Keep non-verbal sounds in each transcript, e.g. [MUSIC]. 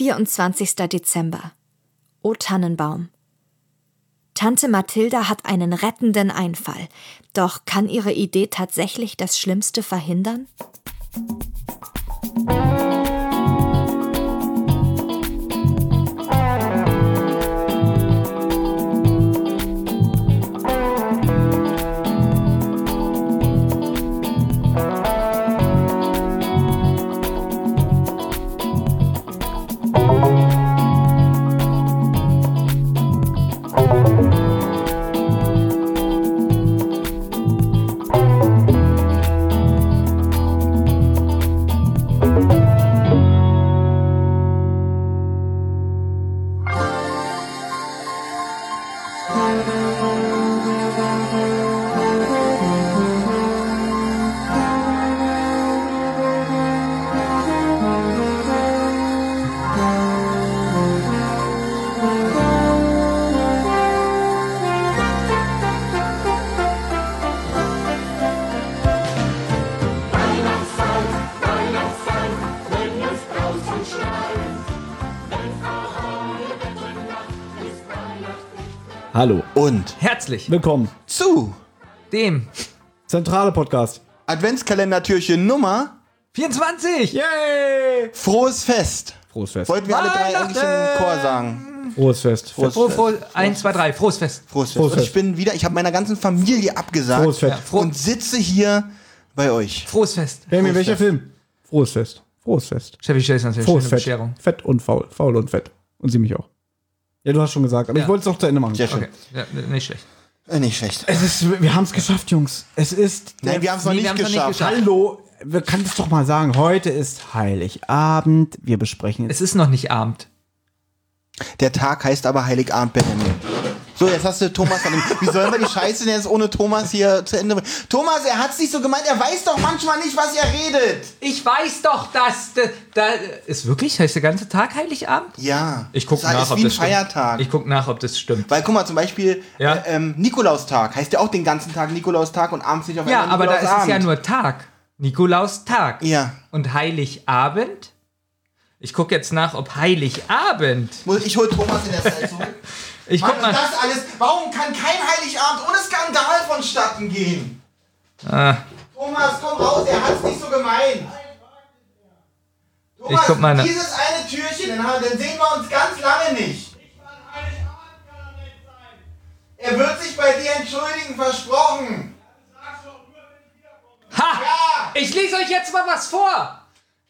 24. Dezember. O Tannenbaum. Tante Mathilda hat einen rettenden Einfall. Doch kann ihre Idee tatsächlich das Schlimmste verhindern? Hallo. Und Herzlich Willkommen. zu dem Zentrale Podcast. Adventskalendertürchen Nummer 24. Yay! Frohes Fest. Frohes Fest. Wollten wir alle drei eigentlich im Chor sagen. Frohes Fest. Frohes Froh, Fest. froh, 1, 2, 3, frohes Fest. Frohes Fest. Frohes Und ich Fest. bin wieder, ich habe meiner ganzen Familie abgesagt Frohes Fest. Und sitze hier bei euch. frohes Fest. Jamie, welcher Fest. Film? Frohes Fest. Frohes Fest. Chevy Chase natürlich, Frohes Fett. Bescherung. Fett und faul. Faul und fett. Und sie mich auch. Ja, du hast schon gesagt, aber Ja. ich wollte es auch zu Ende machen. Sehr schön. Okay, ja, nicht schlecht. Äh, nicht schlecht. Es ist, wir haben es geschafft, Jungs. Es ist. Nein, wir haben es noch Nee, nicht noch nicht geschafft. geschafft. Hallo, wir können es doch mal sagen. Heute ist Heiligabend. Wir besprechen. Es ist noch nicht Abend. Der Tag heißt aber Heiligabend, Benjamin. So, jetzt hast du Thomas von dem. Wie sollen wir die Scheiße denn jetzt ohne Thomas hier zu Ende bringen? Thomas, er hat's nicht so gemeint, er weiß doch manchmal nicht, was er redet. Ich weiß doch, dass da, da ist wirklich heißt der ganze Tag Heiligabend? Ja. Ich gucke das nach, ist ob wie ein das stimmt. Feiertag. Ich guck nach, ob das stimmt. Weil, guck mal, zum Beispiel Ja. äh, ähm, Nikolaustag heißt ja auch den ganzen Tag Nikolaustag und abends nicht auf Ja, aber da ist es ja nur Tag. Nikolaustag. Ja. Und Heiligabend? Ich gucke jetzt nach, ob Heiligabend. Ich hol Thomas in der Zeit zurück. [LAUGHS] Ich Mann, guck mal. das alles. Warum kann kein Heiligabend ohne Skandal vonstatten gehen? Ah, Thomas, komm raus, er hat's nicht so gemeint. Thomas, Ich guck mal dieses eine Türchen, dann sehen wir uns ganz lange nicht. Er wird sich bei dir entschuldigen, versprochen. Ha! Ja. Ich lese euch jetzt mal was vor.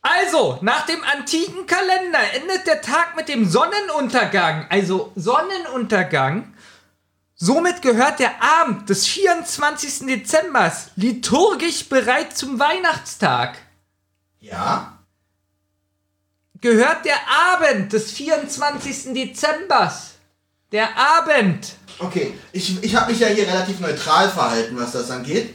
Also, nach dem antiken Kalender endet der Tag mit dem Sonnenuntergang. Also Sonnenuntergang. Somit gehört der Abend des 24. Dezembers liturgisch bereit zum Weihnachtstag. Ja? Gehört der Abend des 24. Dezembers. Der Abend. Okay, ich, ich habe mich ja hier relativ neutral verhalten, was das angeht.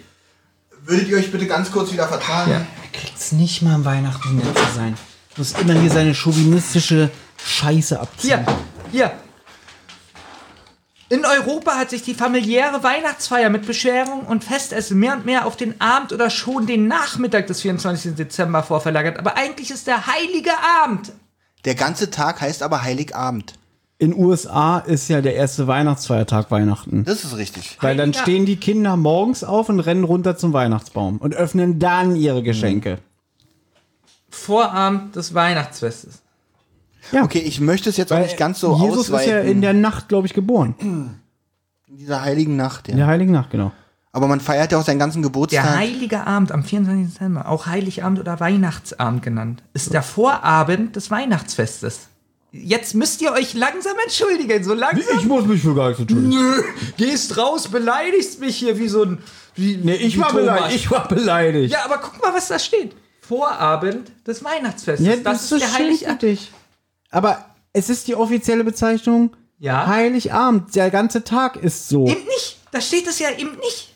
Würdet ihr euch bitte ganz kurz wieder vertragen? Ja. Kriegt's nicht mal am Weihnachten nett zu sein. Muss immer hier seine chauvinistische Scheiße abziehen. Hier, hier. In Europa hat sich die familiäre Weihnachtsfeier mit Bescherung und Festessen mehr und mehr auf den Abend oder schon den Nachmittag des 24. Dezember vorverlagert. Aber eigentlich ist der heilige Abend. Der ganze Tag heißt aber Heiligabend. In USA ist ja der erste Weihnachtsfeiertag Weihnachten. Das ist richtig. Weil dann stehen die Kinder morgens auf und rennen runter zum Weihnachtsbaum und öffnen dann ihre Geschenke. Vorabend des Weihnachtsfestes. Ja, Okay, ich möchte es jetzt auch nicht ganz so Jesus ausweiten. ist ja in der Nacht, glaube ich, geboren. in dieser heiligen Nacht, In ja. der Heiligen Nacht, genau. Aber man feiert ja auch seinen ganzen Der Geburtstag. heilige Abend am 24. Dezember, auch Heiligabend oder Weihnachtsabend genannt, ist der Vorabend des Weihnachtsfestes. Jetzt müsst ihr euch langsam entschuldigen, so langsam. muss mich für gar nichts entschuldigen. Nö, gehst raus, beleidigst mich hier wie so ein. Wie, Nee, ich wie war beleidigt. Ich war beleidigt. Ja, aber guck mal, was da steht. Vorabend des Weihnachtsfestes. Ja, das, ist der schön für Heiligabend. Aber es ist die offizielle Bezeichnung Ja. Heiligabend. Der ganze Tag ist so. Eben nicht. Da steht es ja eben nicht.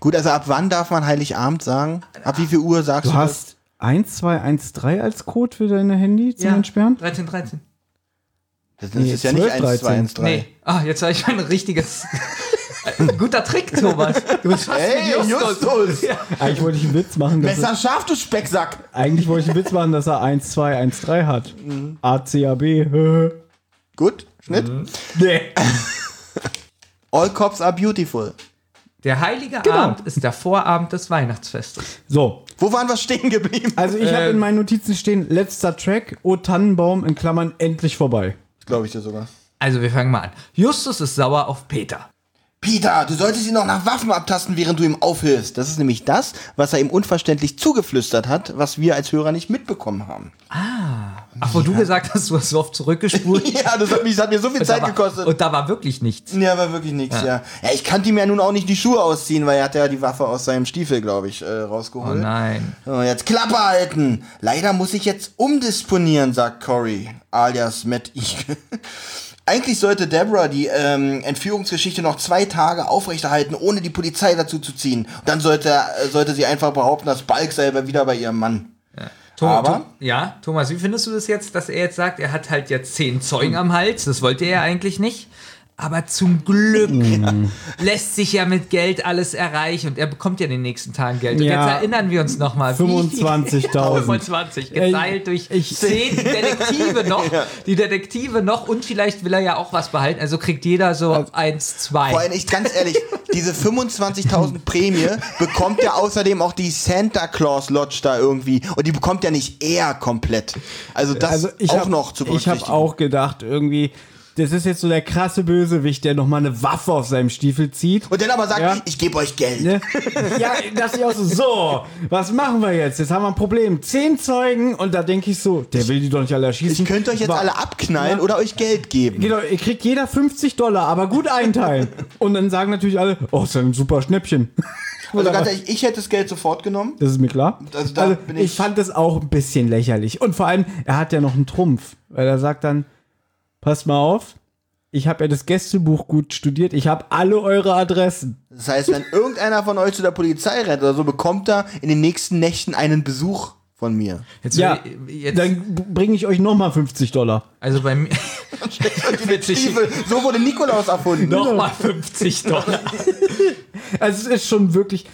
Gut, also ab wann darf man Heiligabend sagen? Ab wie viel Uhr sagst du, Du hast 1213 als Code für deine Handy zum Ja. Entsperren? 13, 13. das? Das Nee, ist ja nicht 12, 1, 2, 1, 3. Nee. Ah, jetzt habe ich mein richtiges. Ein [LAUGHS] guter Trick, Thomas. Du bist fast Hey, wie Justus. Justus! Eigentlich wollte ich einen Witz machen, dass Messer scharf, du Specksack! Eigentlich wollte ich einen Witz machen, dass er 1, 2, 1, 3 hat. ACAB. Gut, Schnitt. Nee. [LAUGHS] All cops are beautiful. Der heilige Genau. Abend ist der Vorabend des Weihnachtsfestes. So, Wo waren wir stehen geblieben? also ich habe Äh, in meinen Notizen stehen, letzter Track, O Tannenbaum in Klammern endlich vorbei. Glaube ich dir sogar. Also wir fangen mal an. Justus ist sauer auf Peter. Peter, du solltest ihn noch nach Waffen abtasten, während du ihm aufhilfst. Das ist nämlich das, was er ihm unverständlich zugeflüstert hat, was wir als Hörer nicht mitbekommen haben. Ach, wo du gesagt hast, du hast so oft zurückgespult. [LAUGHS] Ja, das hat, mich, das hat mir so viel Und Zeit war- gekostet. Und da war wirklich nichts. Ja, war wirklich nichts, ja. ja. ich kannte ihm ja nun auch nicht die Schuhe ausziehen, weil er hat ja die Waffe aus seinem Stiefel, glaube ich, äh, Oh rausgeholt. nein. So, jetzt Klappe halten. Leider muss ich jetzt umdisponieren, sagt Cory, alias Matt Eagle. [LAUGHS] Eigentlich sollte Deborah die ähm, Entführungsgeschichte noch zwei Tage aufrechterhalten, ohne die Polizei dazu zu ziehen. Und dann sollte, äh, sollte sie einfach behaupten, dass Balk selber wieder bei ihrem Mann. Tom, Aber- Tom, ja, Thomas, wie findest du das jetzt, dass er jetzt sagt, er hat halt jetzt zehn Zeugen am Hals? Das wollte er eigentlich nicht. Aber zum Glück [LAUGHS] lässt sich ja mit Geld alles erreichen und er bekommt ja in den nächsten Tagen Geld. Und Ja. jetzt erinnern wir uns nochmal. 25.000. 25, geteilt durch ich- zehn [LAUGHS] Detektive noch. Die Detektive noch und vielleicht will er ja auch was behalten. Also kriegt jeder so eins, zwei. Vor allem, ich ganz ehrlich, diese 25.000 [LAUGHS] Prämie bekommt ja außerdem auch die Santa Claus Lodge da irgendwie. Und die bekommt ja nicht er komplett. Also das also ich auch hab, noch zu Ich habe berücksichtigen. auch gedacht, irgendwie, das ist jetzt so der krasse Bösewicht, der nochmal eine Waffe aus seinem Stiefel zieht. Und dann aber sagt, Ja. ich gebe euch Geld. Ne? [LAUGHS] Ja, dass ich auch so, so, was machen wir jetzt? Jetzt haben wir ein Problem. Zehn Zeugen und da denke ich so, der will die doch nicht alle erschießen. Ich könnte euch jetzt Wa- alle abknallen Ja. oder euch Geld geben. Genau, ihr kriegt jeder 50 Dollar, aber gut einteilen. [LAUGHS] Und dann sagen natürlich alle, oh, ist ja ein super Schnäppchen. [LAUGHS] Also ganz ehrlich, ich hätte das Geld sofort genommen. Das ist mir klar. Also da also, bin ich, ich- fand das auch ein bisschen lächerlich. Und vor allem, er hat ja noch einen Trumpf, weil er sagt dann, passt mal auf, ich habe ja das Gästebuch gut studiert, ich habe alle eure Adressen. Das heißt, wenn irgendeiner von euch zu der Polizei rennt oder so, bekommt er in den nächsten Nächten einen Besuch von mir. Jetzt, Ja, jetzt, dann bringe ich euch nochmal 50 Dollar. also bei mir. [LAUGHS] [LAUGHS] So wurde Nikolaus erfunden. Nochmal 50 Dollar. [LAUGHS] Also es ist schon wirklich.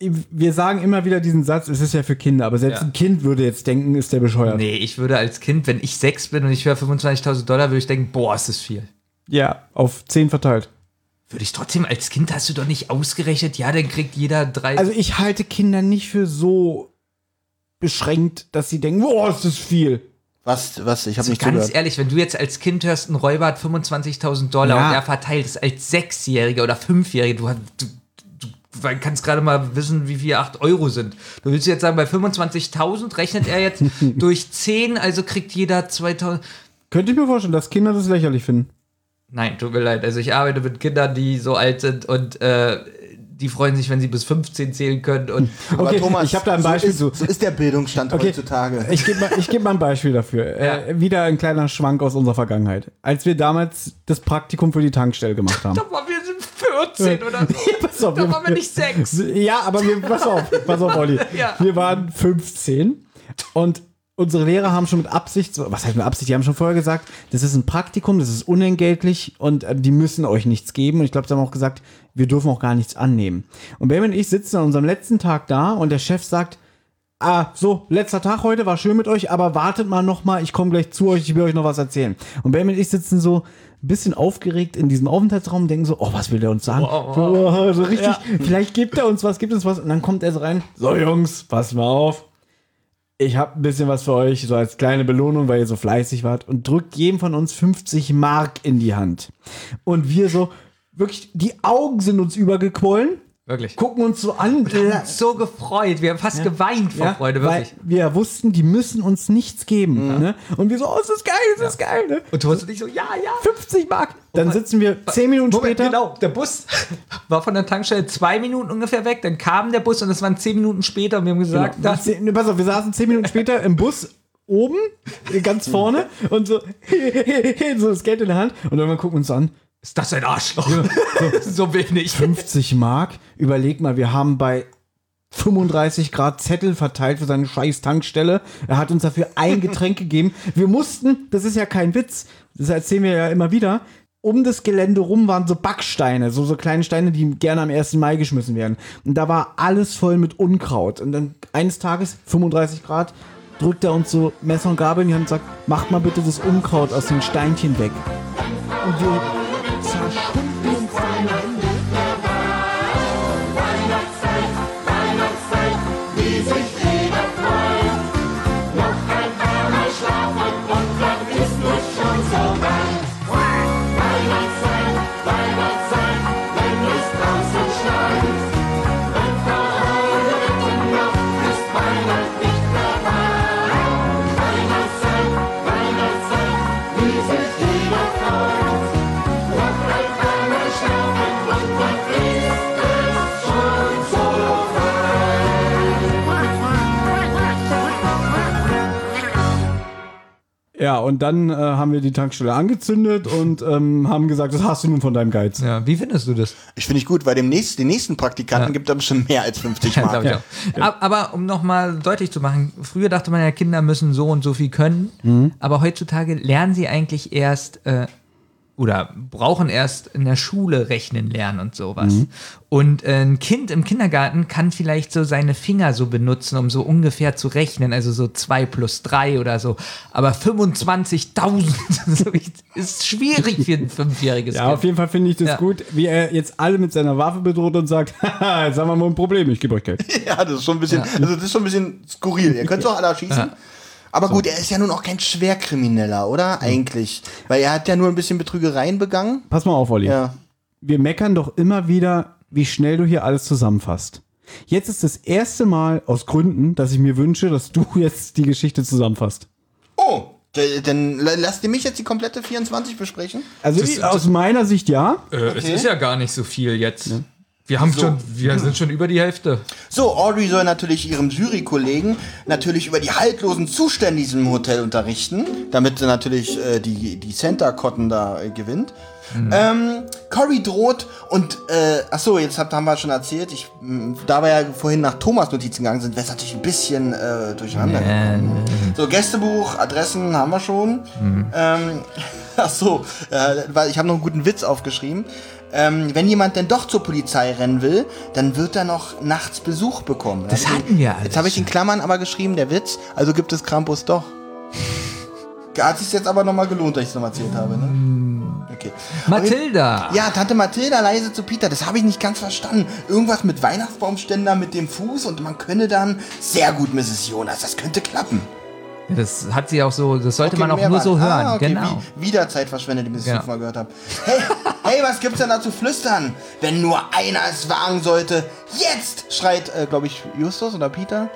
Wir sagen immer wieder diesen Satz, es ist ja für Kinder, aber selbst Ja. ein Kind würde jetzt denken, ist der bescheuert. Nee, ich würde als Kind, wenn ich sechs bin und ich höre 25.000 Dollar, würde ich denken, boah, ist das viel. Ja, auf 10 verteilt. Würde ich trotzdem, als Kind hast du doch nicht ausgerechnet, ja, dann kriegt jeder drei. Also ich halte Kinder nicht für so beschränkt, dass sie denken, boah, ist das viel. Was, was, ich habe also nicht ganz zugehört. ehrlich, wenn du jetzt als Kind hörst, ein Räuber hat 25.000 Dollar Ja. und er verteilt es als Sechsjähriger oder Fünfjähriger, du, hast- du, du kannst gerade mal wissen, wie viel 8 Euro sind. Du willst jetzt sagen, bei 25.000 rechnet er jetzt [LAUGHS] durch 10, also kriegt jeder 2.000. Könnte ich mir vorstellen, dass Kinder das lächerlich finden. Nein, tut mir leid. Also ich arbeite mit Kindern, die so alt sind und äh, die freuen sich, wenn sie bis 15 zählen können. Und [LAUGHS] Aber Okay, Thomas, ich habe da ein Beispiel so zu. ist, so ist der Bildungsstand Okay, heutzutage. Ich gebe mal, ich geb mal ein Beispiel dafür. [LAUGHS] Ja. Äh, wieder ein kleiner Schwank aus unserer Vergangenheit. Als wir damals das Praktikum für die Tankstelle gemacht haben. da waren wir 14 oder so. [LAUGHS] pass auf, da waren wir nicht sechs. Ja, aber wir, pass auf, pass auf, Olli. [LAUGHS] Ja. Wir waren 15 und unsere Lehrer haben schon mit Absicht, was heißt mit Absicht, die haben schon vorher gesagt, das ist ein Praktikum, das ist unentgeltlich und äh, die müssen euch nichts geben. Und ich glaube, sie haben auch gesagt, wir dürfen auch gar nichts annehmen. Und Benjamin und ich sitzen an unserem letzten Tag da und der Chef sagt, Ah, so, letzter Tag heute, war schön mit euch, aber wartet mal noch mal, ich komme gleich zu euch, ich will euch noch was erzählen. Und Benjamin und ich sitzen so ein bisschen aufgeregt in diesem Aufenthaltsraum denken so, oh, was will der uns sagen? Oh, [LAUGHS] so richtig, vielleicht gibt er uns was, gibt uns was. Und dann kommt er so rein, so Jungs, passt mal auf. Ich habe ein bisschen was für euch, so als kleine Belohnung, weil ihr so fleißig wart. Und drückt jedem von uns 50 Mark in die Hand. Und wir so, wirklich, die Augen sind uns übergequollen, Wirklich. gucken uns so an. So gefreut. Wir haben fast geweint vor Ja, Freude, wirklich. wir wussten, die müssen uns nichts geben. Ne? Und wir so, oh, es ist geil, es ist geil. Ne? Und du hast nicht so, ja, ja. 50 Mark. Dann sitzen wir 10 Minuten Moment, später. Genau, der Bus [LAUGHS] war von der Tankstelle zwei Minuten ungefähr weg, dann kam der Bus und es waren zehn Minuten später und wir haben gesagt, Genau. das, Zehn- ne, pass auf, wir saßen 10 Minuten später im Bus oben, ganz vorne und so, [LAUGHS] so das Geld in der Hand und irgendwann gucken wir uns an. Ist das ein Arschloch? [LAUGHS] so wenig. 50 Mark. Überleg mal, wir haben bei 35 Grad Zettel verteilt für seine scheiß Tankstelle. Er hat uns dafür ein [LAUGHS] Getränk gegeben. Wir mussten, das ist ja kein Witz, das erzählen wir ja immer wieder, um das Gelände rum waren so Backsteine, so, so kleine Steine, die gerne am 1. Mai geschmissen werden. Und da war alles voll mit Unkraut. Und dann eines Tages, 35 Grad, drückt er uns so Messer und Gabel in die Hand und sagt, macht mal bitte das Unkraut aus den Steinchen weg. Und wir Sachen. Ja, und dann äh, haben wir die Tankstelle angezündet und ähm, haben gesagt, das hast du nun von deinem Geiz. Ja, wie findest du das? Ich finde ich gut, weil dem nächsten, den nächsten Praktikanten gibt es schon mehr als 50 [LAUGHS] Ja, Mark. auch. Ab- Aber um nochmal deutlich zu machen, früher dachte man ja, Kinder müssen so und so viel können, Mhm. aber heutzutage lernen sie eigentlich erst äh, oder brauchen erst in der Schule rechnen lernen und sowas. Mhm. Und äh, ein Kind im Kindergarten kann vielleicht so seine Finger so benutzen, um so ungefähr zu rechnen, also so 2 plus 3 oder so. Aber 25.000 [LAUGHS] so ist schwierig für ein fünfjähriges Ja, auf Kind. jeden Fall finde ich das Ja. gut, wie er jetzt alle mit seiner Waffe bedroht und sagt, [LAUGHS] haha, jetzt haben wir mal ein Problem, ich gebe euch Geld. [LAUGHS] Ja, das ist schon ein bisschen, also das ist schon ein bisschen skurril. Ihr könnt doch alle erschießen. Aber gut, er ist ja nun auch kein Schwerkrimineller, oder? Eigentlich. Weil er hat ja nur ein bisschen Betrügereien begangen. Pass mal auf, Olli. Ja. Wir meckern doch immer wieder, wie schnell du hier alles zusammenfasst. Jetzt ist das erste Mal aus Gründen, dass ich mir wünsche, dass du [LAUGHS] jetzt die Geschichte zusammenfasst. Oh, dann la- lasst ihr mich jetzt die komplette 24 besprechen? Also ich, aus meiner Sicht ja. Äh, Es ist ja gar nicht so viel jetzt. Wir haben schon, wir sind schon über die Hälfte. So, Audrey soll natürlich ihrem Jurykollegen natürlich über die haltlosen Zustände in diesem Hotel unterrichten, damit sie natürlich äh, die, die Center Cotton da äh, gewinnt. Ähm, Cory droht und, äh, ach so, jetzt habt, haben wir schon erzählt, ich, mh, da wir ja vorhin nach Thomas Notizen gegangen sind, wäre es natürlich ein bisschen äh, durcheinander gekommen. So, Gästebuch, Adressen haben wir schon. Ähm, [LAUGHS] ach so, äh, weil ich habe noch einen guten Witz aufgeschrieben. Ähm, wenn jemand denn doch zur Polizei rennen will, dann wird er noch nachts Besuch bekommen. Das ich- hatten wir alles Jetzt habe ich in Klammern aber geschrieben, der Witz, also gibt es Krampus doch. [LAUGHS] Hat sich jetzt aber nochmal gelohnt, dass ich es nochmal erzählt habe, ne? Okay. Mathilda! Ja, Tante Mathilda leise zu Peter, das habe ich nicht ganz verstanden. Irgendwas mit Weihnachtsbaumständer mit dem Fuß und man könne dann, sehr gut, Mrs. Jonas, das könnte klappen. Das hat sie auch so, das sollte Okay, man auch nur waren- so hören. Ah, okay, Genau. Wie, wieder Zeit verschwendet, die ich Ja. ja. mal gehört habe. Hey, hey, was gibt's denn da zu flüstern? Wenn nur einer es wagen sollte. Jetzt! schreit, äh, glaube ich, Justus oder Peter.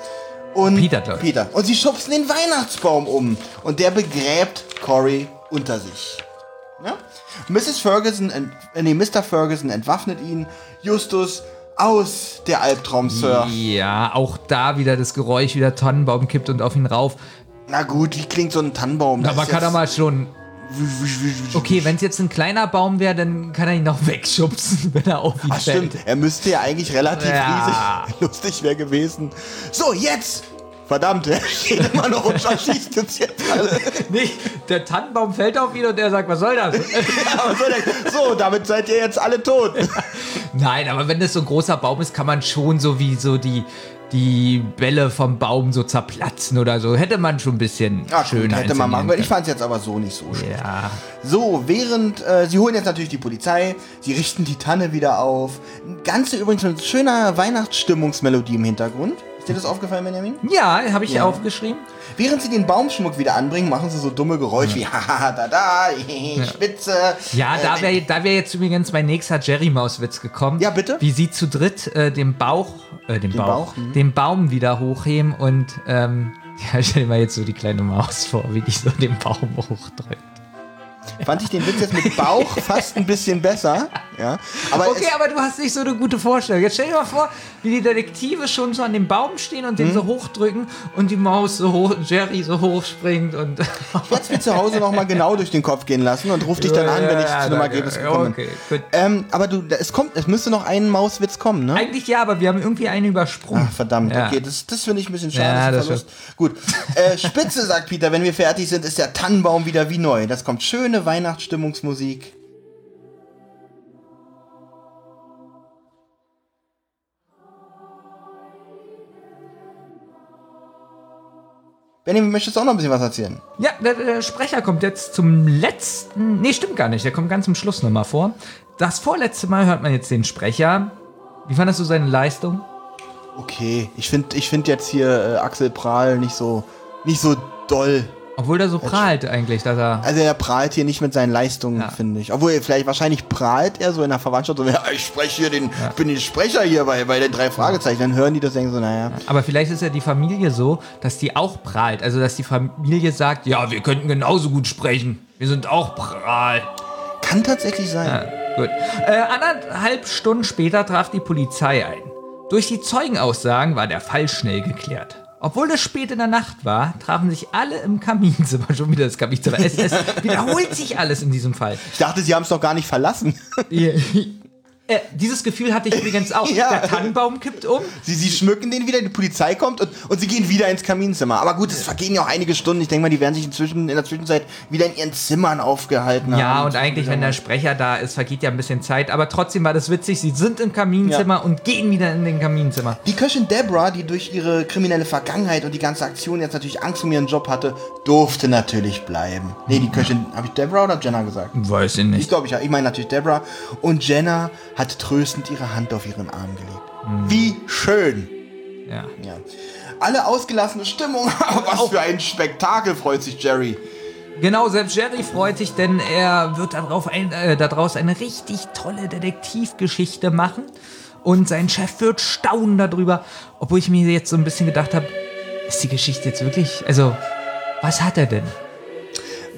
Und Peter, glaub ich. Peter. Und sie schubsen den Weihnachtsbaum um. Und der begräbt Cory unter sich. Ja? Mrs. Ferguson, äh, nee, Mr. Ferguson entwaffnet ihn. Justus aus der Albtraum, Sir. Ja, auch da wieder das Geräusch, wie der Tannenbaum kippt und auf ihn rauf. Na gut, wie klingt so ein Tannenbaum? Das Aber ist kann er jetzt- mal schon. Okay, [LAUGHS] wenn es jetzt ein kleiner Baum wäre, dann kann er ihn noch [LAUGHS] wegschubsen, wenn er auf ihn Ach fällt. stimmt, er müsste ja eigentlich relativ Ja. riesig [LAUGHS] lustig wäre gewesen. So, jetzt! Verdammt, er steht immer noch und schießt uns jetzt alle. Nee, der Tannenbaum fällt auf ihn und er sagt, was soll das? Aber so, der- so, damit seid ihr jetzt alle tot. Nein, aber wenn das so ein großer Baum ist, kann man schon so wie so die, die Bälle vom Baum so zerplatzen oder so. Hätte man schon ein bisschen Ach, schöner hätte man machen können. Ich fand es jetzt aber so nicht so können. Ja. So, während, äh, sie holen jetzt natürlich die Polizei, sie richten die Tanne wieder auf. Ganze übrigens eine schöne Weihnachtsstimmungsmelodie im Hintergrund. Ist dir das aufgefallen, Benjamin? Ja, habe ich Ja. aufgeschrieben. Während sie den Baumschmuck wieder anbringen, machen sie so dumme Geräusche wie haha, da, da, [LAUGHS] spitze. Ja, da Äh, wäre da wär jetzt übrigens mein nächster Jerry-Maus-Witz gekommen. Ja, bitte? Wie sie zu dritt äh, den Bauch, äh, den, Bauch, Bauch, mhm. den Baum wieder hochheben und ähm, [LAUGHS] ja, stell dir mal jetzt so die kleine Maus vor, wie die so den Baum hochdrückt. Fand ich den Witz jetzt mit Bauch [LAUGHS] fast ein bisschen besser. Ja. Aber Okay, aber du hast nicht so eine gute Vorstellung. Jetzt stell dir mal vor, wie die Detektive schon so an dem Baum stehen und den Mhm. so hochdrücken und die Maus so hoch, Jerry so hochspringt und. ich werde es mir zu Hause nochmal genau durch den Kopf gehen lassen und ruf dich dann an, wenn ich zu einem. Ergebnis Ja, gekommen Okay. Ähm, aber du, es kommt, es müsste noch ein Mauswitz kommen, ne? Eigentlich ja, aber wir haben irgendwie einen übersprungen. Ach, verdammt, Ja. okay, das, das finde ich ein bisschen schade. Ja, das Verlust. Gut. Äh, Spitze, sagt Peter, wenn wir fertig sind, ist der Tannenbaum wieder wie neu. Das kommt schöne Weihnachtsstimmungsmusik. Benjamin, möchtest du auch noch ein bisschen was erzählen? Ja, der, der, Sprecher kommt jetzt zum letzten. Nee, stimmt gar nicht. Der kommt ganz zum Schluss nochmal vor. Das vorletzte Mal hört man jetzt den Sprecher. Wie fandest du seine Leistung? Okay, ich finde ich find jetzt hier äh, Axel Prahl nicht so, nicht so doll. Obwohl der so prahlt eigentlich, dass er. Also er prahlt hier nicht mit seinen Leistungen, Ja. finde ich. Obwohl, vielleicht wahrscheinlich prahlt er so in der Verwandtschaft so, ja, ich spreche hier den, ich bin den Sprecher hier bei, bei den drei Fragezeichen. Dann hören die das denken so, naja. Aber vielleicht ist ja die Familie so, dass die auch prahlt. Also, dass die Familie sagt: Ja, wir könnten genauso gut sprechen. Wir sind auch prahl. Kann tatsächlich sein. Ja, gut. Äh, anderthalb Stunden später traf die Polizei ein. Durch die Zeugenaussagen war der Fall schnell geklärt. Obwohl es spät in der Nacht war, trafen sich alle im Kaminzimmer. [LAUGHS] Schon wieder das Kaminzimmer. Es, es [LAUGHS] wiederholt sich alles in diesem Fall. Ich dachte, sie haben es doch gar nicht verlassen. [LAUGHS] Äh, dieses Gefühl hatte ich übrigens auch. [LAUGHS] Ja. Der Tannenbaum kippt um. Sie, sie schmücken den wieder, die Polizei kommt und, und sie gehen wieder ins Kaminzimmer. Aber gut, es vergehen ja auch einige Stunden. Ich denke mal, die werden sich inzwischen, in der Zwischenzeit wieder in ihren Zimmern aufgehalten Ja, haben. und eigentlich, wenn der Sprecher da ist, vergeht ja ein bisschen Zeit. Aber trotzdem war das witzig. Sie sind im Kaminzimmer und gehen wieder in den Kaminzimmer. Die Köchin Deborah, die durch ihre kriminelle Vergangenheit und die ganze Aktion jetzt natürlich Angst um ihren Job hatte, durfte natürlich bleiben. Nee, die Köchin, habe ich Deborah oder Jenna gesagt? Weiß ich Ich nicht. glaube, ich, ich meine natürlich Deborah. Und Jenna hat tröstend ihre Hand auf ihren Arm gelegt. Wie schön. Ja. Ja. Alle ausgelassene Stimmung. [LAUGHS] Was für ein Spektakel, freut sich Jerry. Genau, selbst Jerry freut sich, denn er wird darauf ein, äh, daraus eine richtig tolle Detektivgeschichte machen. Und sein Chef wird staunen darüber. Obwohl ich mir jetzt so ein bisschen gedacht habe, ist die Geschichte jetzt wirklich. Also, was hat er denn?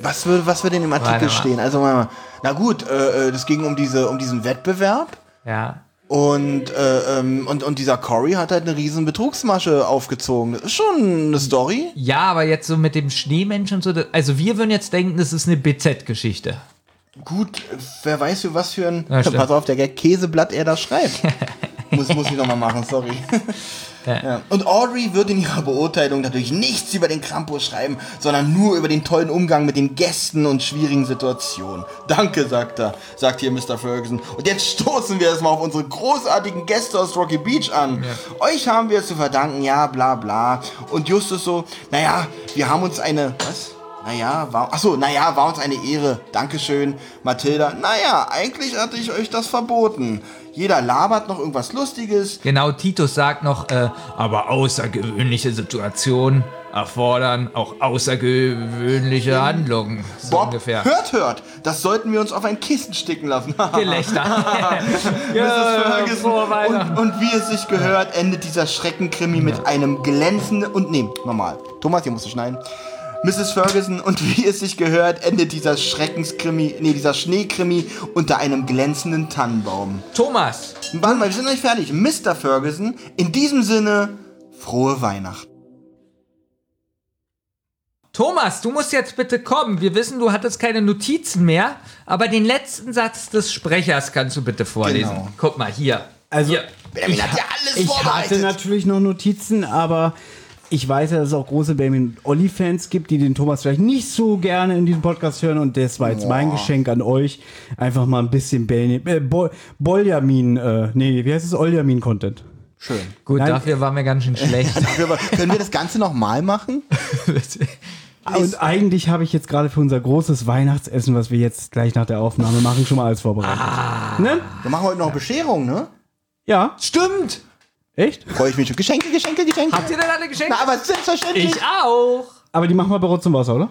Was würde, was würde in dem Artikel stehen? Also, mal- na gut, äh, äh, das ging um, diese, um diesen Wettbewerb. Ja. Und, äh, ähm, und, und dieser Cory hat halt eine riesen Betrugsmasche aufgezogen. Das ist schon eine Story. Ja, aber jetzt so mit dem Schneemenschen und so. Also, wir würden jetzt denken, das ist eine BZ-Geschichte. Gut, wer weiß, für was für ein. Ja, pass auf, der Gag Käseblatt er da schreibt. [LAUGHS] muss, muss ich nochmal machen, sorry. Ja. Und Audrey wird in ihrer Beurteilung natürlich nichts über den Krampus schreiben, sondern nur über den tollen Umgang mit den Gästen und schwierigen Situationen. Danke, sagt er, sagt hier Mr. Ferguson. Und jetzt stoßen wir erstmal auf unsere großartigen Gäste aus Rocky Beach an. Euch haben wir zu verdanken, ja, bla bla. Und Justus so, naja, wir haben uns eine. Was? Naja, war, achso, naja, war uns eine Ehre. Dankeschön. Mathilda, naja, eigentlich hatte ich euch das verboten. Jeder labert noch irgendwas Lustiges. Genau, Titus sagt noch, äh, aber außergewöhnliche Situationen erfordern auch außergewöhnliche Handlungen. So Bob, ungefähr. hört, hört. Das sollten wir uns auf ein Kissen sticken lassen. [LAUGHS] Gelächter. [LAUGHS] Weihnachten. Und, und wie es sich gehört, endet dieser Schreckenkrimi mit einem glänzenden und nee, normal. Thomas, hier musst du schneiden. Mrs. Ferguson und wie es sich gehört, endet dieser Schreckenskrimi, nee, dieser Schneekrimi unter einem glänzenden Tannenbaum. Thomas, Warte mal, wir sind noch nicht fertig. Mr. Ferguson, in diesem Sinne, frohe Weihnachten. Thomas, du musst jetzt bitte kommen. Wir wissen, du hattest keine Notizen mehr, aber den letzten Satz des Sprechers kannst du bitte vorlesen. Genau. Guck mal, hier. Also, Hier. Benjamin hat ja alles ich hatte natürlich noch Notizen, aber ich weiß ja, dass es auch große Benjamin Olli-Fans gibt, die den Thomas vielleicht nicht so gerne in diesem Podcast hören. Und das war jetzt mein Geschenk an euch. Einfach mal ein bisschen Benjamin, äh, Bol Boljamin, äh, nee, wie heißt es? Oljamin-Content. Schön. Gut, Nein. dafür waren wir ganz schön schlecht. [LAUGHS] Können wir- Können wir das Ganze nochmal machen? [LAUGHS] Und eigentlich habe ich jetzt gerade für unser großes Weihnachtsessen, was wir jetzt gleich nach der Aufnahme machen, schon mal alles vorbereitet. Ne? Wir machen heute noch Bescherung, ne? Ja, Stimmt. Echt? Freue ich mich schon. Geschenke, Geschenke, Geschenke. Habt ihr denn alle geschenkt? Na, aber selbstverständlich. ich auch. Aber die machen wir bei Rotz und Wasser, oder?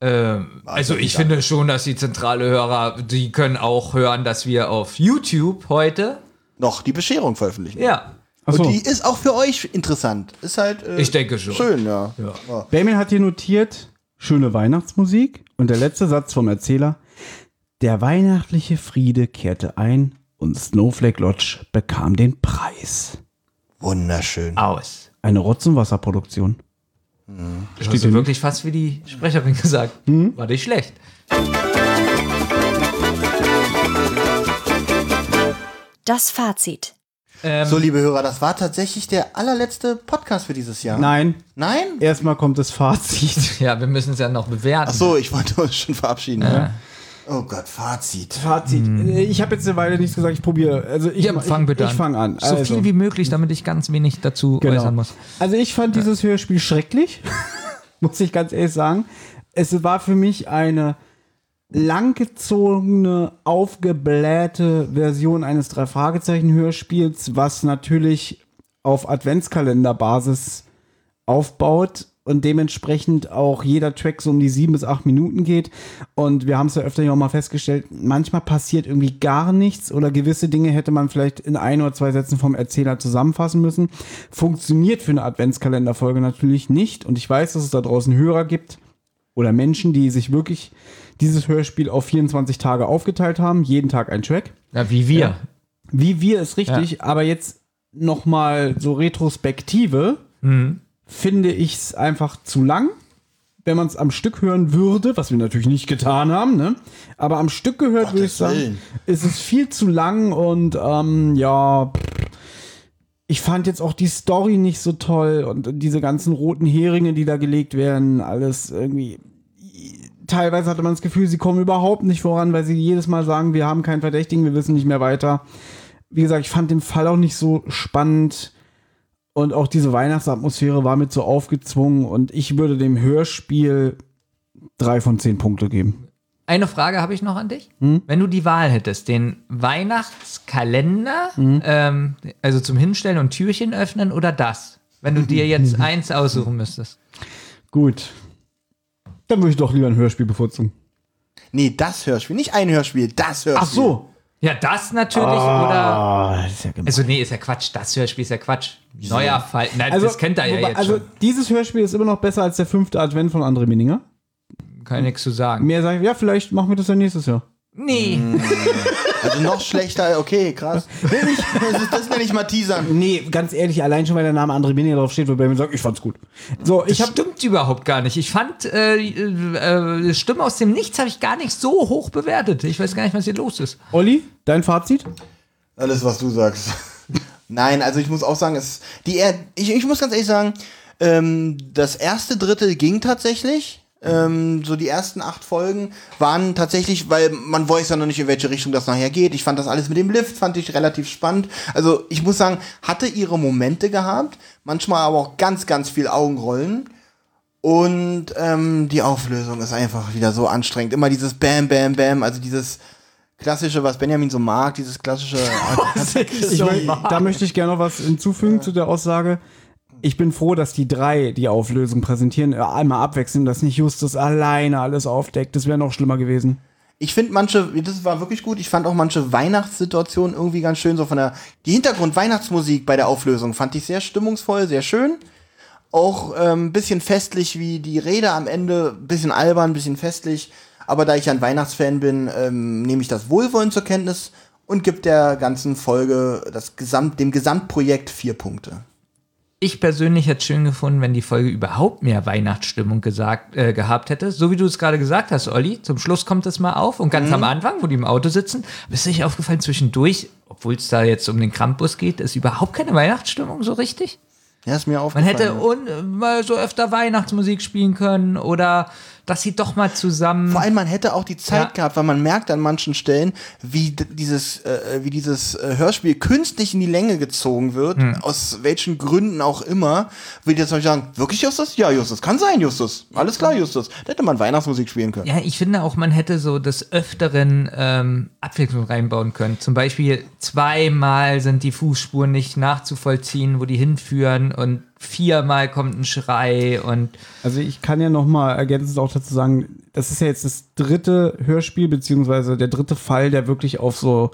Ähm, also ich finde schon, dass die zentrale Hörer, die können auch hören, dass wir auf YouTube heute, noch die Bescherung veröffentlichen. ja, Achso. Und die ist auch für euch interessant. Ist halt. Äh, Ich denke schon. Schön, ja. Benjamin hat hier notiert, schöne Weihnachtsmusik. Und der letzte Satz vom Erzähler. Der weihnachtliche Friede kehrte ein und Snowflake Lodge bekam den Preis. Wunderschön. aus. Eine Rotz- und Wasserproduktion. Das hast du wirklich fast wie die Sprecherin gesagt. War nicht schlecht. Das Fazit. Ähm, So, liebe Hörer, das war tatsächlich der allerletzte Podcast für dieses Jahr. Nein, Nein? erstmal kommt das Fazit. [LAUGHS] ja, wir müssen es ja noch bewerten. Ach so, ich wollte uns schon verabschieden. Ja. Oh Gott, Fazit. Fazit. Ich habe jetzt eine Weile nichts gesagt, ich probiere. Also ich, Ja, fang bitte ich, an. ich fange an. So also, viel wie möglich, damit ich ganz wenig dazu genau. äußern muss. Also ich fand dieses Hörspiel schrecklich. [LAUGHS] muss ich ganz ehrlich sagen. Es war für mich eine langgezogene, aufgeblähte Version eines Drei-Fragezeichen-Hörspiels, was natürlich auf Adventskalenderbasis aufbaut und dementsprechend auch jeder Track so um die sieben bis acht Minuten geht. Und wir haben es ja öfter hier auch mal festgestellt, manchmal passiert irgendwie gar nichts oder gewisse Dinge hätte man vielleicht in ein oder zwei Sätzen vom Erzähler zusammenfassen müssen. Funktioniert für eine Adventskalenderfolge natürlich nicht. Und ich weiß, dass es da draußen Hörer gibt oder Menschen, die sich wirklich dieses Hörspiel auf 24 Tage aufgeteilt haben, jeden Tag ein Track. Ja, wie wir. Wie wir ist richtig, aber jetzt noch mal so Retrospektive finde ich es einfach zu lang. Wenn man es am Stück hören würde, was wir natürlich nicht getan haben, ne? aber am Stück gehört, würde ich sagen, ist es viel zu lang und ähm, ja, ich fand jetzt auch die Story nicht so toll und diese ganzen roten Heringe, die da gelegt werden, alles irgendwie. Teilweise hatte man das Gefühl, sie kommen überhaupt nicht voran, weil sie jedes Mal sagen, wir haben keinen Verdächtigen, wir wissen nicht mehr weiter. Wie gesagt, ich fand den Fall auch nicht so spannend und auch diese Weihnachtsatmosphäre war mit so aufgezwungen und ich würde dem Hörspiel drei von zehn Punkte geben. Eine Frage habe ich noch an dich. Hm? Wenn du die Wahl hättest, den Weihnachtskalender, Hm? ähm, also zum Hinstellen und Türchen öffnen oder das? Wenn du dir jetzt [LAUGHS] eins aussuchen müsstest. Gut. Dann würde ich doch lieber ein Hörspiel bevorzugen. Nee, das Hörspiel, nicht ein Hörspiel, das Hörspiel. Ach so. Ja, das natürlich oder. Das ist ja gemein. Also, nee, ist ja Quatsch. Das Hörspiel ist ja Quatsch. Neuer Fall. Nein, Also, das kennt er ja jetzt also schon. dieses Hörspiel ist immer noch besser als der fünfte Advent von André Minninger. Kann nichts zu sagen. Mehr sagen, ja, vielleicht machen wir das ja nächstes Jahr. Nee. Also noch schlechter, okay, krass. Das, ist, das nenne ich mal teasern. Nee, ganz ehrlich, allein schon, weil der Name André Minninger drauf steht, wobei mir sagt, ich fand's gut. So, ich Das habe stimmt überhaupt gar nicht. Ich fand äh, äh, Stimme aus dem Nichts habe ich gar nicht so hoch bewertet. Ich weiß gar nicht, was hier los ist. Olli, dein Fazit? Alles, was du sagst. Nein, also ich muss auch sagen, es, die, er- ich, ich muss ganz ehrlich sagen, ähm, das erste Drittel ging tatsächlich. Ähm, so die ersten acht Folgen waren tatsächlich, weil man weiß ja noch nicht, in welche Richtung das nachher geht. Ich fand das alles mit dem Lift, fand ich relativ spannend. Also ich muss sagen, hatte ihre Momente gehabt, manchmal aber auch ganz, ganz viel Augenrollen. Und ähm, die Auflösung ist einfach wieder so anstrengend. Immer dieses Bam, Bam, Bam, also dieses klassische, was Benjamin so mag, dieses klassische. [LAUGHS] Ich will, da möchte ich gerne noch was hinzufügen zu der Aussage. Ich bin froh, dass die drei die Auflösung präsentieren, einmal abwechseln, dass nicht Justus alleine alles aufdeckt. Das wäre noch schlimmer gewesen. Ich finde manche, das war wirklich gut, ich fand auch manche Weihnachtssituationen irgendwie ganz schön, so von der, die Hintergrund-Weihnachtsmusik bei der Auflösung fand ich sehr stimmungsvoll, sehr schön. Auch ein ähm, bisschen festlich wie die Rede am Ende, bisschen albern, bisschen festlich. Aber da ich ein Weihnachtsfan bin, ähm, nehme ich das wohlwollend zur Kenntnis und gebe der ganzen Folge, das Gesamt, dem Gesamtprojekt vier Punkte. Ich persönlich hätte es schön gefunden, wenn die Folge überhaupt mehr Weihnachtsstimmung gesagt, äh, gehabt hätte. So wie du es gerade gesagt hast, Olli. Zum Schluss kommt es mal auf und ganz am Anfang, wo die im Auto sitzen, ist euch aufgefallen, zwischendurch, obwohl es da jetzt um den Krampus geht, ist überhaupt keine Weihnachtsstimmung so richtig. Ja, ist mir Man aufgefallen. hätte un mal so öfter Weihnachtsmusik spielen können oder dass sie doch mal zusammen. Vor allem, man hätte auch die Zeit Ja. gehabt, weil man merkt an manchen Stellen, wie dieses, äh, wie dieses äh, Hörspiel künstlich in die Länge gezogen wird, Hm. aus welchen Gründen auch immer. Will die jetzt mal sagen, wirklich Justus? Ja, Justus, kann sein, Justus. Alles klar, Justus. Da hätte man Weihnachtsmusik spielen können. Ja, ich finde auch, man hätte so des Öfteren ähm, Abwechslung reinbauen können. Zum Beispiel zweimal sind die Fußspuren nicht nachzuvollziehen, wo die hinführen und viermal kommt ein Schrei und Also ich kann ja noch mal ergänzend auch dazu sagen, das ist ja jetzt das dritte Hörspiel, beziehungsweise der dritte Fall, der wirklich auf so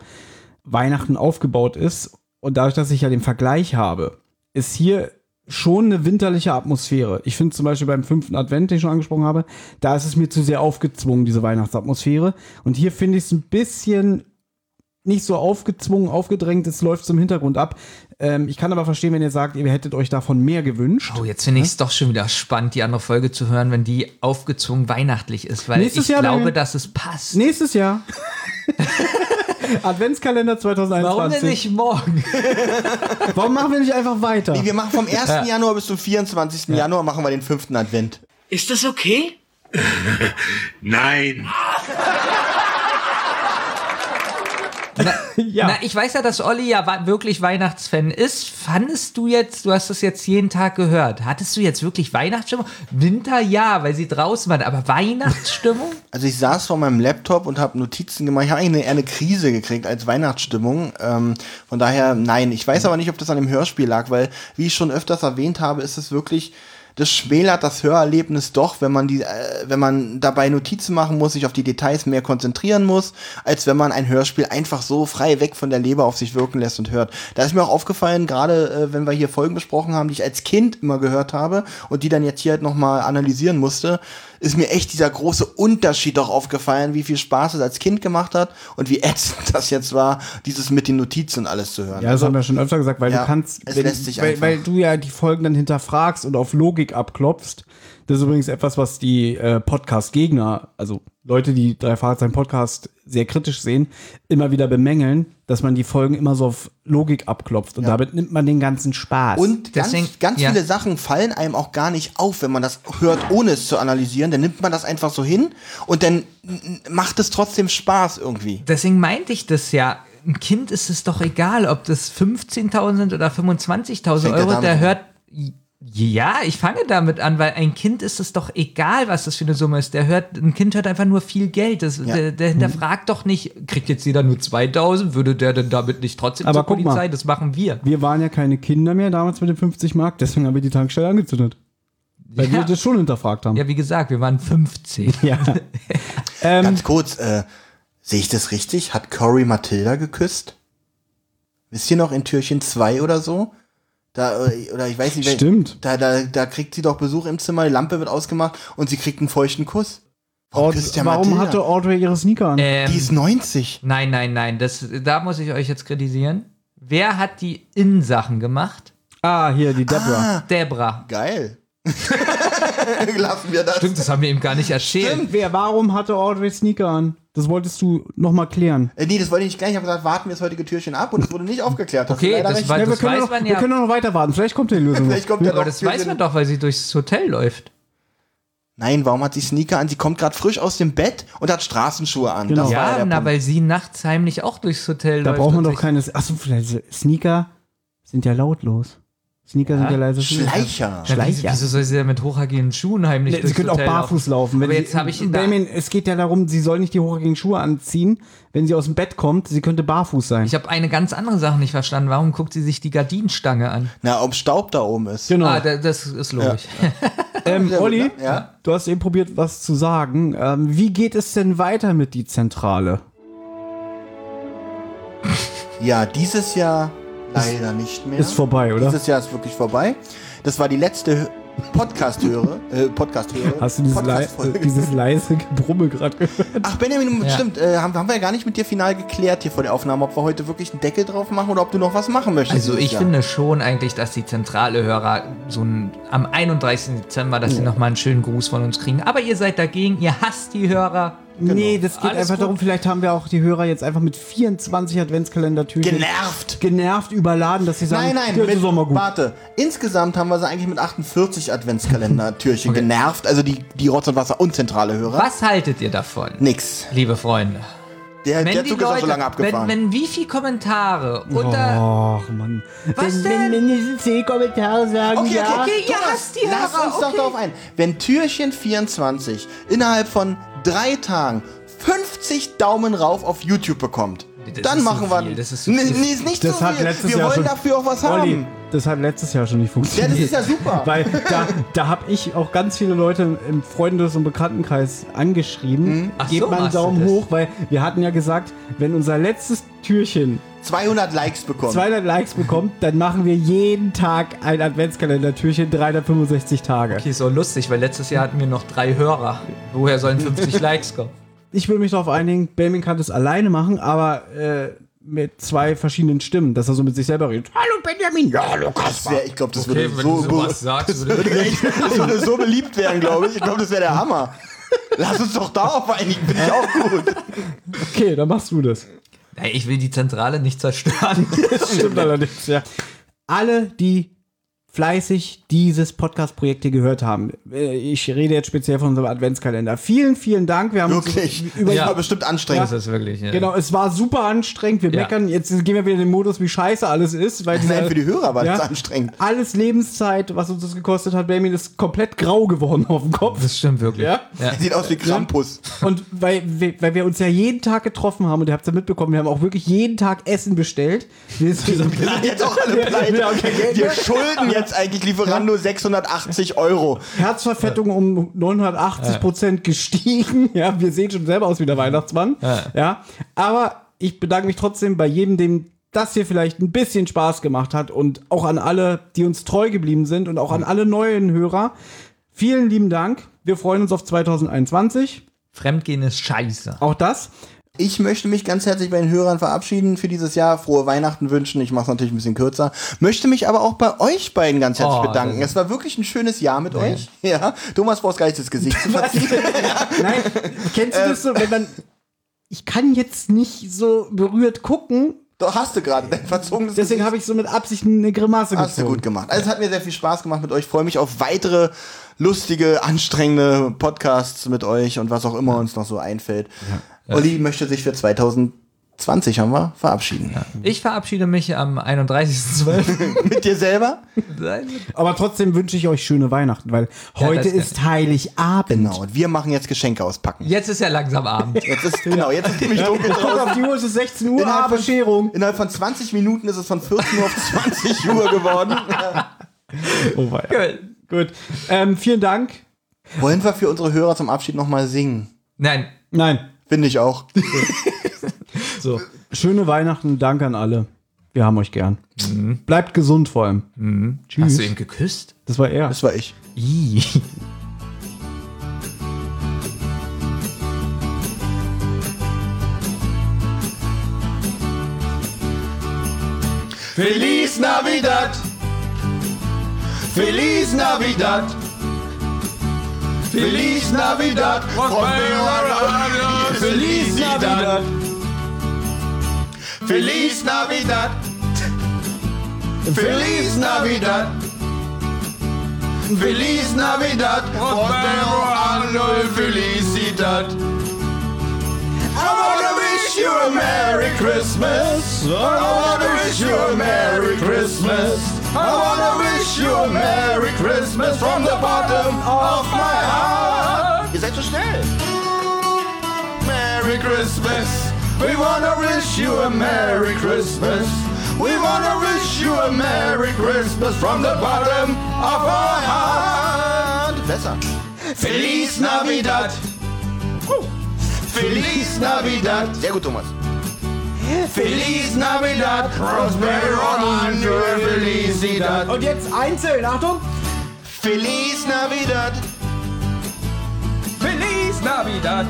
Weihnachten aufgebaut ist. Und dadurch, dass ich ja den Vergleich habe, ist hier schon eine winterliche Atmosphäre. Ich finde zum Beispiel beim fünften Advent, den ich schon angesprochen habe, da ist es mir zu sehr aufgezwungen, diese Weihnachtsatmosphäre. Und hier finde ich es ein bisschen nicht so aufgezwungen, aufgedrängt, es läuft zum Hintergrund ab. Ähm, ich kann aber verstehen, wenn ihr sagt, ihr hättet euch davon mehr gewünscht. oh, jetzt finde ich es doch schon wieder spannend, die andere Folge zu hören, wenn die aufgezwungen weihnachtlich ist, weil Nächstes ich Jahr glaube, dann- dass es passt. Nächstes Jahr. [LAUGHS] Adventskalender 2021. Warum denn nicht morgen? [LAUGHS] Warum machen wir nicht einfach weiter? Nee, wir machen vom 1. Januar bis zum 24. Januar machen wir den fünften Advent. Ist das okay? [LAUGHS] Nein. [LAUGHS] ja. Na, ich weiß ja, dass Olli ja wirklich Weihnachtsfan ist. Fandest du jetzt, du hast es jetzt jeden Tag gehört, hattest du jetzt wirklich Weihnachtsstimmung? Winter ja, weil sie draußen waren, aber Weihnachtsstimmung? [LAUGHS] Also ich saß vor meinem Laptop und habe Notizen gemacht. Ich habe eigentlich eine, eher eine Krise gekriegt als Weihnachtsstimmung. Ähm, von daher, nein. Ich weiß aber nicht, ob das an dem Hörspiel lag, weil, wie ich schon öfters erwähnt habe, ist es wirklich, das schmälert das Hörerlebnis doch, wenn man die, äh, wenn man dabei Notizen machen muss, sich auf die Details mehr konzentrieren muss, als wenn man ein Hörspiel einfach so frei weg von der Leber auf sich wirken lässt und hört. Da ist mir auch aufgefallen, gerade äh, wenn wir hier Folgen besprochen haben, die ich als Kind immer gehört habe und die dann jetzt hier halt nochmal analysieren musste, ist mir echt dieser große Unterschied doch aufgefallen, wie viel Spaß es als Kind gemacht hat und wie [LAUGHS] ätzend das jetzt war, dieses mit den Notizen und alles zu hören. Ja, das haben wir schon öfter gesagt, weil Ja, du kannst, sich weil, weil du ja die Folgen dann hinterfragst und auf Logik abklopfst. Das ist übrigens etwas, was die äh, Podcast-Gegner, also Leute, die drei Fahrzeichen Podcast sehr kritisch sehen, immer wieder bemängeln, dass man die Folgen immer so auf Logik abklopft und damit nimmt man den ganzen Spaß. Und ganz, Deswegen- ganz ja. viele Sachen fallen einem auch gar nicht auf, wenn man das hört, ohne es zu analysieren. Dann nimmt man das einfach so hin und dann macht es trotzdem Spaß irgendwie. Deswegen meinte ich das ja. Ein Kind ist es doch egal, ob das 15.000 oder 25.000 Fängt er Euro, der hört. Ja, ich fange damit an, weil ein Kind ist es doch egal, was das für eine Summe ist. Der hört, ein Kind hört einfach nur viel Geld. Das, der, der hinterfragt doch nicht, kriegt jetzt jeder nur 2000, würde der denn damit nicht trotzdem Aber zur guck mal. Polizei? Das machen wir. wir waren ja keine Kinder mehr damals mit den 50 Mark, deswegen haben wir die Tankstelle angezündet. Weil wir Ja. das schon hinterfragt haben. Ja, wie gesagt, wir waren 15. Ja. [LAUGHS] ähm, Ganz kurz, äh, sehe ich das richtig? Hat Cory Matilda geküsst? Wisst ihr noch in Türchen 2 oder so? Da, äh, oder ich weiß nicht, wel- Stimmt. Da, da, da kriegt sie doch Besuch im Zimmer, die Lampe wird ausgemacht und sie kriegt einen feuchten Kuss. Aud küsst ja warum hatte Audrey ihre Sneaker an? Ähm, Die ist 90. nein, nein, nein. Das, da muss ich euch jetzt kritisieren. Wer hat die In-Sachen gemacht? ah, hier, die Deborah. Debra. Geil. [LAUGHS] [LAUGHS] Lassen wir das. Stimmt, das haben wir ihm gar nicht erzählt. Wer, warum hatte Audrey Sneaker an? Das wolltest du noch mal klären. Äh, nee, das wollte ich nicht gleich. Ich habe gesagt, warten wir das heutige Türchen ab und es wurde nicht aufgeklärt. Du Okay, das war- Ja, wir, das können weiß noch, man wir ja. können noch weiter warten. Vielleicht kommt die Lösung. [LAUGHS] Vielleicht kommt ja Aber das Türchen- weiß man doch, weil sie durchs Hotel läuft. Nein, warum hat sie Sneaker an? Sie kommt gerade frisch aus dem Bett und hat Straßenschuhe an. Genau. Das Ja, na, Punkt. weil sie nachts heimlich auch durchs Hotel Da läuft. braucht man doch keine. Achso, vielleicht Sneaker sind ja lautlos. Sneaker sind ja leise. Schleicher. Ja, wieso, soll sie denn mit hochhackigen Schuhen heimlich Nee, Sie können auch barfuß laufen. Wenn Aber sie, jetzt habe ich da, Benjamin, es geht ja darum, sie soll nicht die hochhackigen Schuhe anziehen, wenn sie aus dem Bett kommt. Sie könnte barfuß sein. ich habe eine ganz andere Sache nicht verstanden. Warum guckt sie sich die Gardinenstange an? Na, ob Staub da oben ist. genau. Ah, da, das ist logisch. [LAUGHS] ähm, Sehr gut, Olli, ne? Ja? du hast eben probiert, was zu sagen. Ähm, wie geht es denn weiter mit die Zentrale? Ja, dieses Jahr leider nicht mehr. Ist vorbei, oder? Dieses Jahr ist wirklich vorbei. Das war die letzte Podcast-Höre. Äh, Podcast-Höre. Hast du dieses, lei Podcast-Folge. dieses leise Gebrummel gerade gehört? Ach, Benjamin, Ja. stimmt. Äh, haben, haben wir ja gar nicht mit dir final geklärt hier vor der Aufnahme, ob wir heute wirklich einen Deckel drauf machen oder ob du noch was machen möchtest. Also ich finde schon eigentlich, dass die zentrale Hörer so ein, am 31. Dezember, dass sie nochmal einen schönen Gruß von uns kriegen. Aber ihr seid dagegen, ihr hasst die Hörer. Nee, das geht Alles einfach gut. darum, vielleicht haben wir auch die Hörer jetzt einfach mit 24 Adventskalendertürchen Genervt! genervt, überladen, dass sie sagen, Nein, nein, ja, das mit, mal gut. warte. Insgesamt haben wir sie eigentlich mit 48 Adventskalender-Türchen [LAUGHS] genervt. Also die, die Rotz und Wasser und zentrale Hörer. Was haltet ihr davon? Nix. Liebe Freunde. Der, Wenn der die Zug ist auch Leute, so lange abgefahren. wenn, wenn wie viel Kommentare unter... Och, Mann. Was wenn, denn? Wenn mindestens 10 Kommentare sagen, Okay, ja. okay, Okay, ihr Thomas, hasst die Lass Hörer, uns doch okay. darauf ein. Wenn Türchen 24 innerhalb von drei Tagen 50 Daumen rauf auf YouTube bekommt, Das dann ist machen so wir. das ist so nee, nee, ist nicht Das so hat viel. letztes Wir Jahr wollen schon, dafür auch was Olli, haben. das hat letztes Jahr schon nicht Ja, funktioniert. das ist ja super. Weil da, da habe ich auch ganz viele Leute im Freundes- und Bekanntenkreis angeschrieben. Ach Gebt so, mal einen Daumen hoch, weil wir hatten ja gesagt, wenn unser letztes Türchen 200 Likes bekommen. 200 Likes bekommt, dann machen wir jeden Tag ein Adventskalendertürchen, 365 Tage. Okay, ist so lustig, weil letztes Jahr hatten wir noch drei Hörer. Woher sollen 50 [LAUGHS] Likes kommen? Ich will mich darauf einigen, Belmin kann das alleine machen, aber äh, mit zwei verschiedenen Stimmen, dass er so mit sich selber redet. Hallo Benjamin, ja, hallo Das wär, ich glaube, das würde wenn so, du sowas sagst, würde das würde so beliebt werden, glaube ich. Ich glaube, das wäre der Hammer. Lass uns doch darauf einigen, finde ich auch gut. Okay, dann machst du das. Ich will die Zentrale nicht zerstören. Das [LAUGHS] stimmt allerdings, ja. Alle, die fleißig dieses Podcast-Projekt hier gehört haben. Äh, Ich rede jetzt speziell von unserem Adventskalender. Vielen, vielen Dank. Wir haben Wirklich. uns über Das war bestimmt anstrengend. Das ist wirklich. Ja. Genau, es war super anstrengend. Wir Ja. meckern, jetzt gehen wir wieder in den Modus, wie scheiße alles ist. Weil Nein, für die Hörer war das anstrengend. Alles Lebenszeit, was uns das gekostet hat. Benjamin ist komplett grau geworden auf dem Kopf. Das stimmt wirklich. Ja? ja. [LAUGHS] Sieht aus wie Krampus. Und weil, wir- weil wir uns ja jeden Tag getroffen haben und ihr habt es ja mitbekommen, wir haben auch wirklich jeden Tag Essen bestellt. Wir sind, Wir sind [LAUGHS] jetzt auch alle pleite. Wir haben kein Geld Wir schulden jetzt eigentlich Lieferando 680 Euro. Herzverfettung um 980 Prozent gestiegen. [LAUGHS] Ja, wir sehen schon selber aus wie der Weihnachtsmann. Ja. aber ich bedanke mich trotzdem bei jedem, dem das hier vielleicht ein bisschen Spaß gemacht hat und auch an alle, die uns treu geblieben sind und auch an alle neuen Hörer. Vielen lieben Dank. Wir freuen uns auf 2021. Fremdgehen ist scheiße. Auch das. Ich möchte mich ganz herzlich bei den Hörern verabschieden für dieses Jahr. Frohe Weihnachten wünschen. Ich mache es natürlich ein bisschen kürzer. Möchte mich aber auch bei euch beiden ganz herzlich Oh, bedanken. Es war wirklich ein schönes Jahr mit euch. Ja. Thomas brauchst gar nicht das Gesicht zu [LAUGHS] verziehen. Nein, kennst du das so, wenn man. Ich kann jetzt nicht so berührt gucken, Doch hast du gerade dein verzogenes deswegen habe ich so mit Absicht eine Grimasse Hast du gezogen. gut gemacht. Also es hat mir sehr viel Spaß gemacht mit euch. Freue mich auf weitere lustige, anstrengende Podcasts mit euch und was auch immer uns noch so einfällt. Olli möchte sich für 2020 haben wir verabschieden. Ich verabschiede mich am 31.12. [LAUGHS] mit dir selber? Aber trotzdem wünsche ich euch schöne Weihnachten, weil heute das- ist Heiligabend. Genau. Und wir machen jetzt Geschenke auspacken. Jetzt ist ja langsam Abend. [LAUGHS] Jetzt ist genau, jetzt ist nämlich dunkel Guck draußen. auf die Uhr, es ist 16 Uhr, Innerhalb von- Bescherung. Innerhalb von 20 Minuten ist es von 14 Uhr auf 20 Uhr geworden. [LAUGHS] Oh, weia. Gut. Ähm, vielen Dank. Wollen wir für unsere Hörer zum Abschied nochmal singen? Nein. Nein. Finde ich auch. [LAUGHS] So. Schöne Weihnachten, danke an alle. Wir haben euch gern. Bleibt gesund vor allem. Tschüss. Hast du ihn geküsst? Das war er. Das war ich. Ih. Feliz Navidad! Feliz Navidad! Feliz Navidad! Feliz Feliz Navidad! Feliz Navidad! Feliz Navidad! Prospero anno felicidad! I wanna wish you a Merry Christmas. I wanna wish you a Merry Christmas. I wanna wish you a Merry Christmas from the bottom of my heart. Ihr seid so schnell. Merry Christmas. We wanna wish you a Merry Christmas. We wanna wish you a Merry Christmas from the bottom of our heart. Besser. Feliz Navidad. Feliz Navidad. Sehr gut, Thomas. Feliz Navidad. Prospero año felicidad. Und jetzt einzeln, Achtung. Feliz Navidad. Feliz Navidad.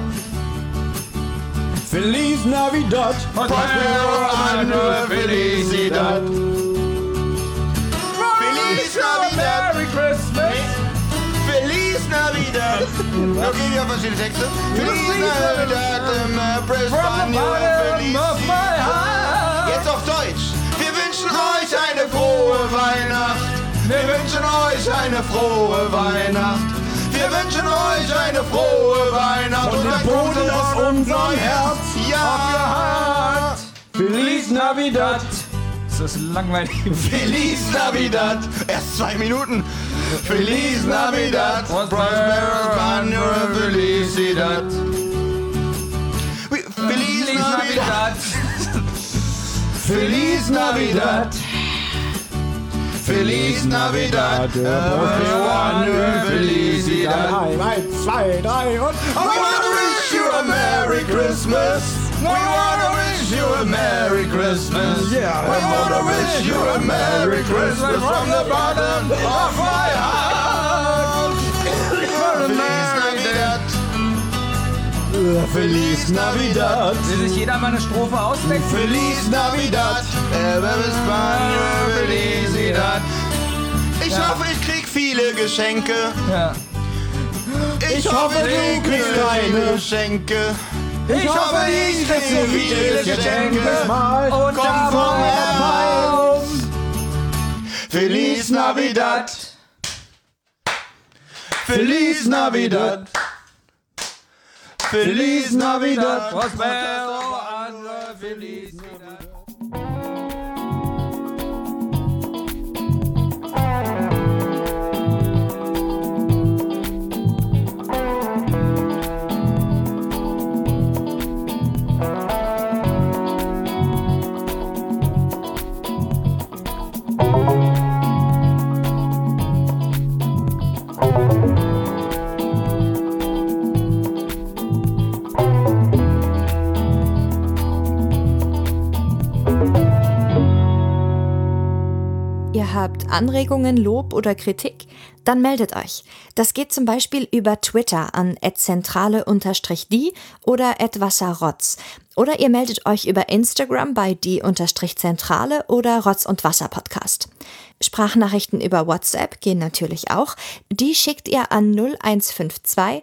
Feliz Navidad. Prospero año felicidad. Feliz Navidad. Merry Christmas. Feliz Navidad. Okay, wir haben verschiedene Texte. Feliz Navidad. im Prespanio felicidad. Jetzt auf Deutsch. Wir wünschen euch eine frohe Weihnacht. Wir wünschen euch eine frohe Weihnacht. Wir wünschen euch eine frohe Weihnacht. Von dem Boden aus unserem Herz Ja. Feliz Navidad. Das ist langweilig. Feliz Navidad. Erst zwei Minuten. Feliz Navidad. Prospero año felicidad. Feliz Navidad. Feliz Navidad. Feliz Navidad. Prospero año felicidad. Eins, zwei, drei und. We wanna wish you a Merry Christmas. We wanna wish you a Merry Christmas. Yeah. We wanna wish you a Merry Christmas from the bottom of my heart. Feliz Navidad. Feliz Navidad. Will sich jeder mal eine Strophe ausdenken? Feliz Navidad. Felicidad. Ich hoffe, ich krieg viele Geschenke. Ja. Ich hoffe, du kriegst keine Geschenke. Ich hoffe, ich krieg viele Geschenke. Mal. Komm vom Herrn. Feliz Navidad. Feliz Navidad. Feliz Navidad. Prospero anno feliz Habt Anregungen, Lob oder Kritik? Dann meldet euch. Das geht zum Beispiel über Twitter an @zentrale_die oder @wasserrotz. Oder ihr meldet euch über Instagram bei die_zentrale oder Rotz und Wasser Podcast. Sprachnachrichten über WhatsApp gehen natürlich auch. Die schickt ihr an 0152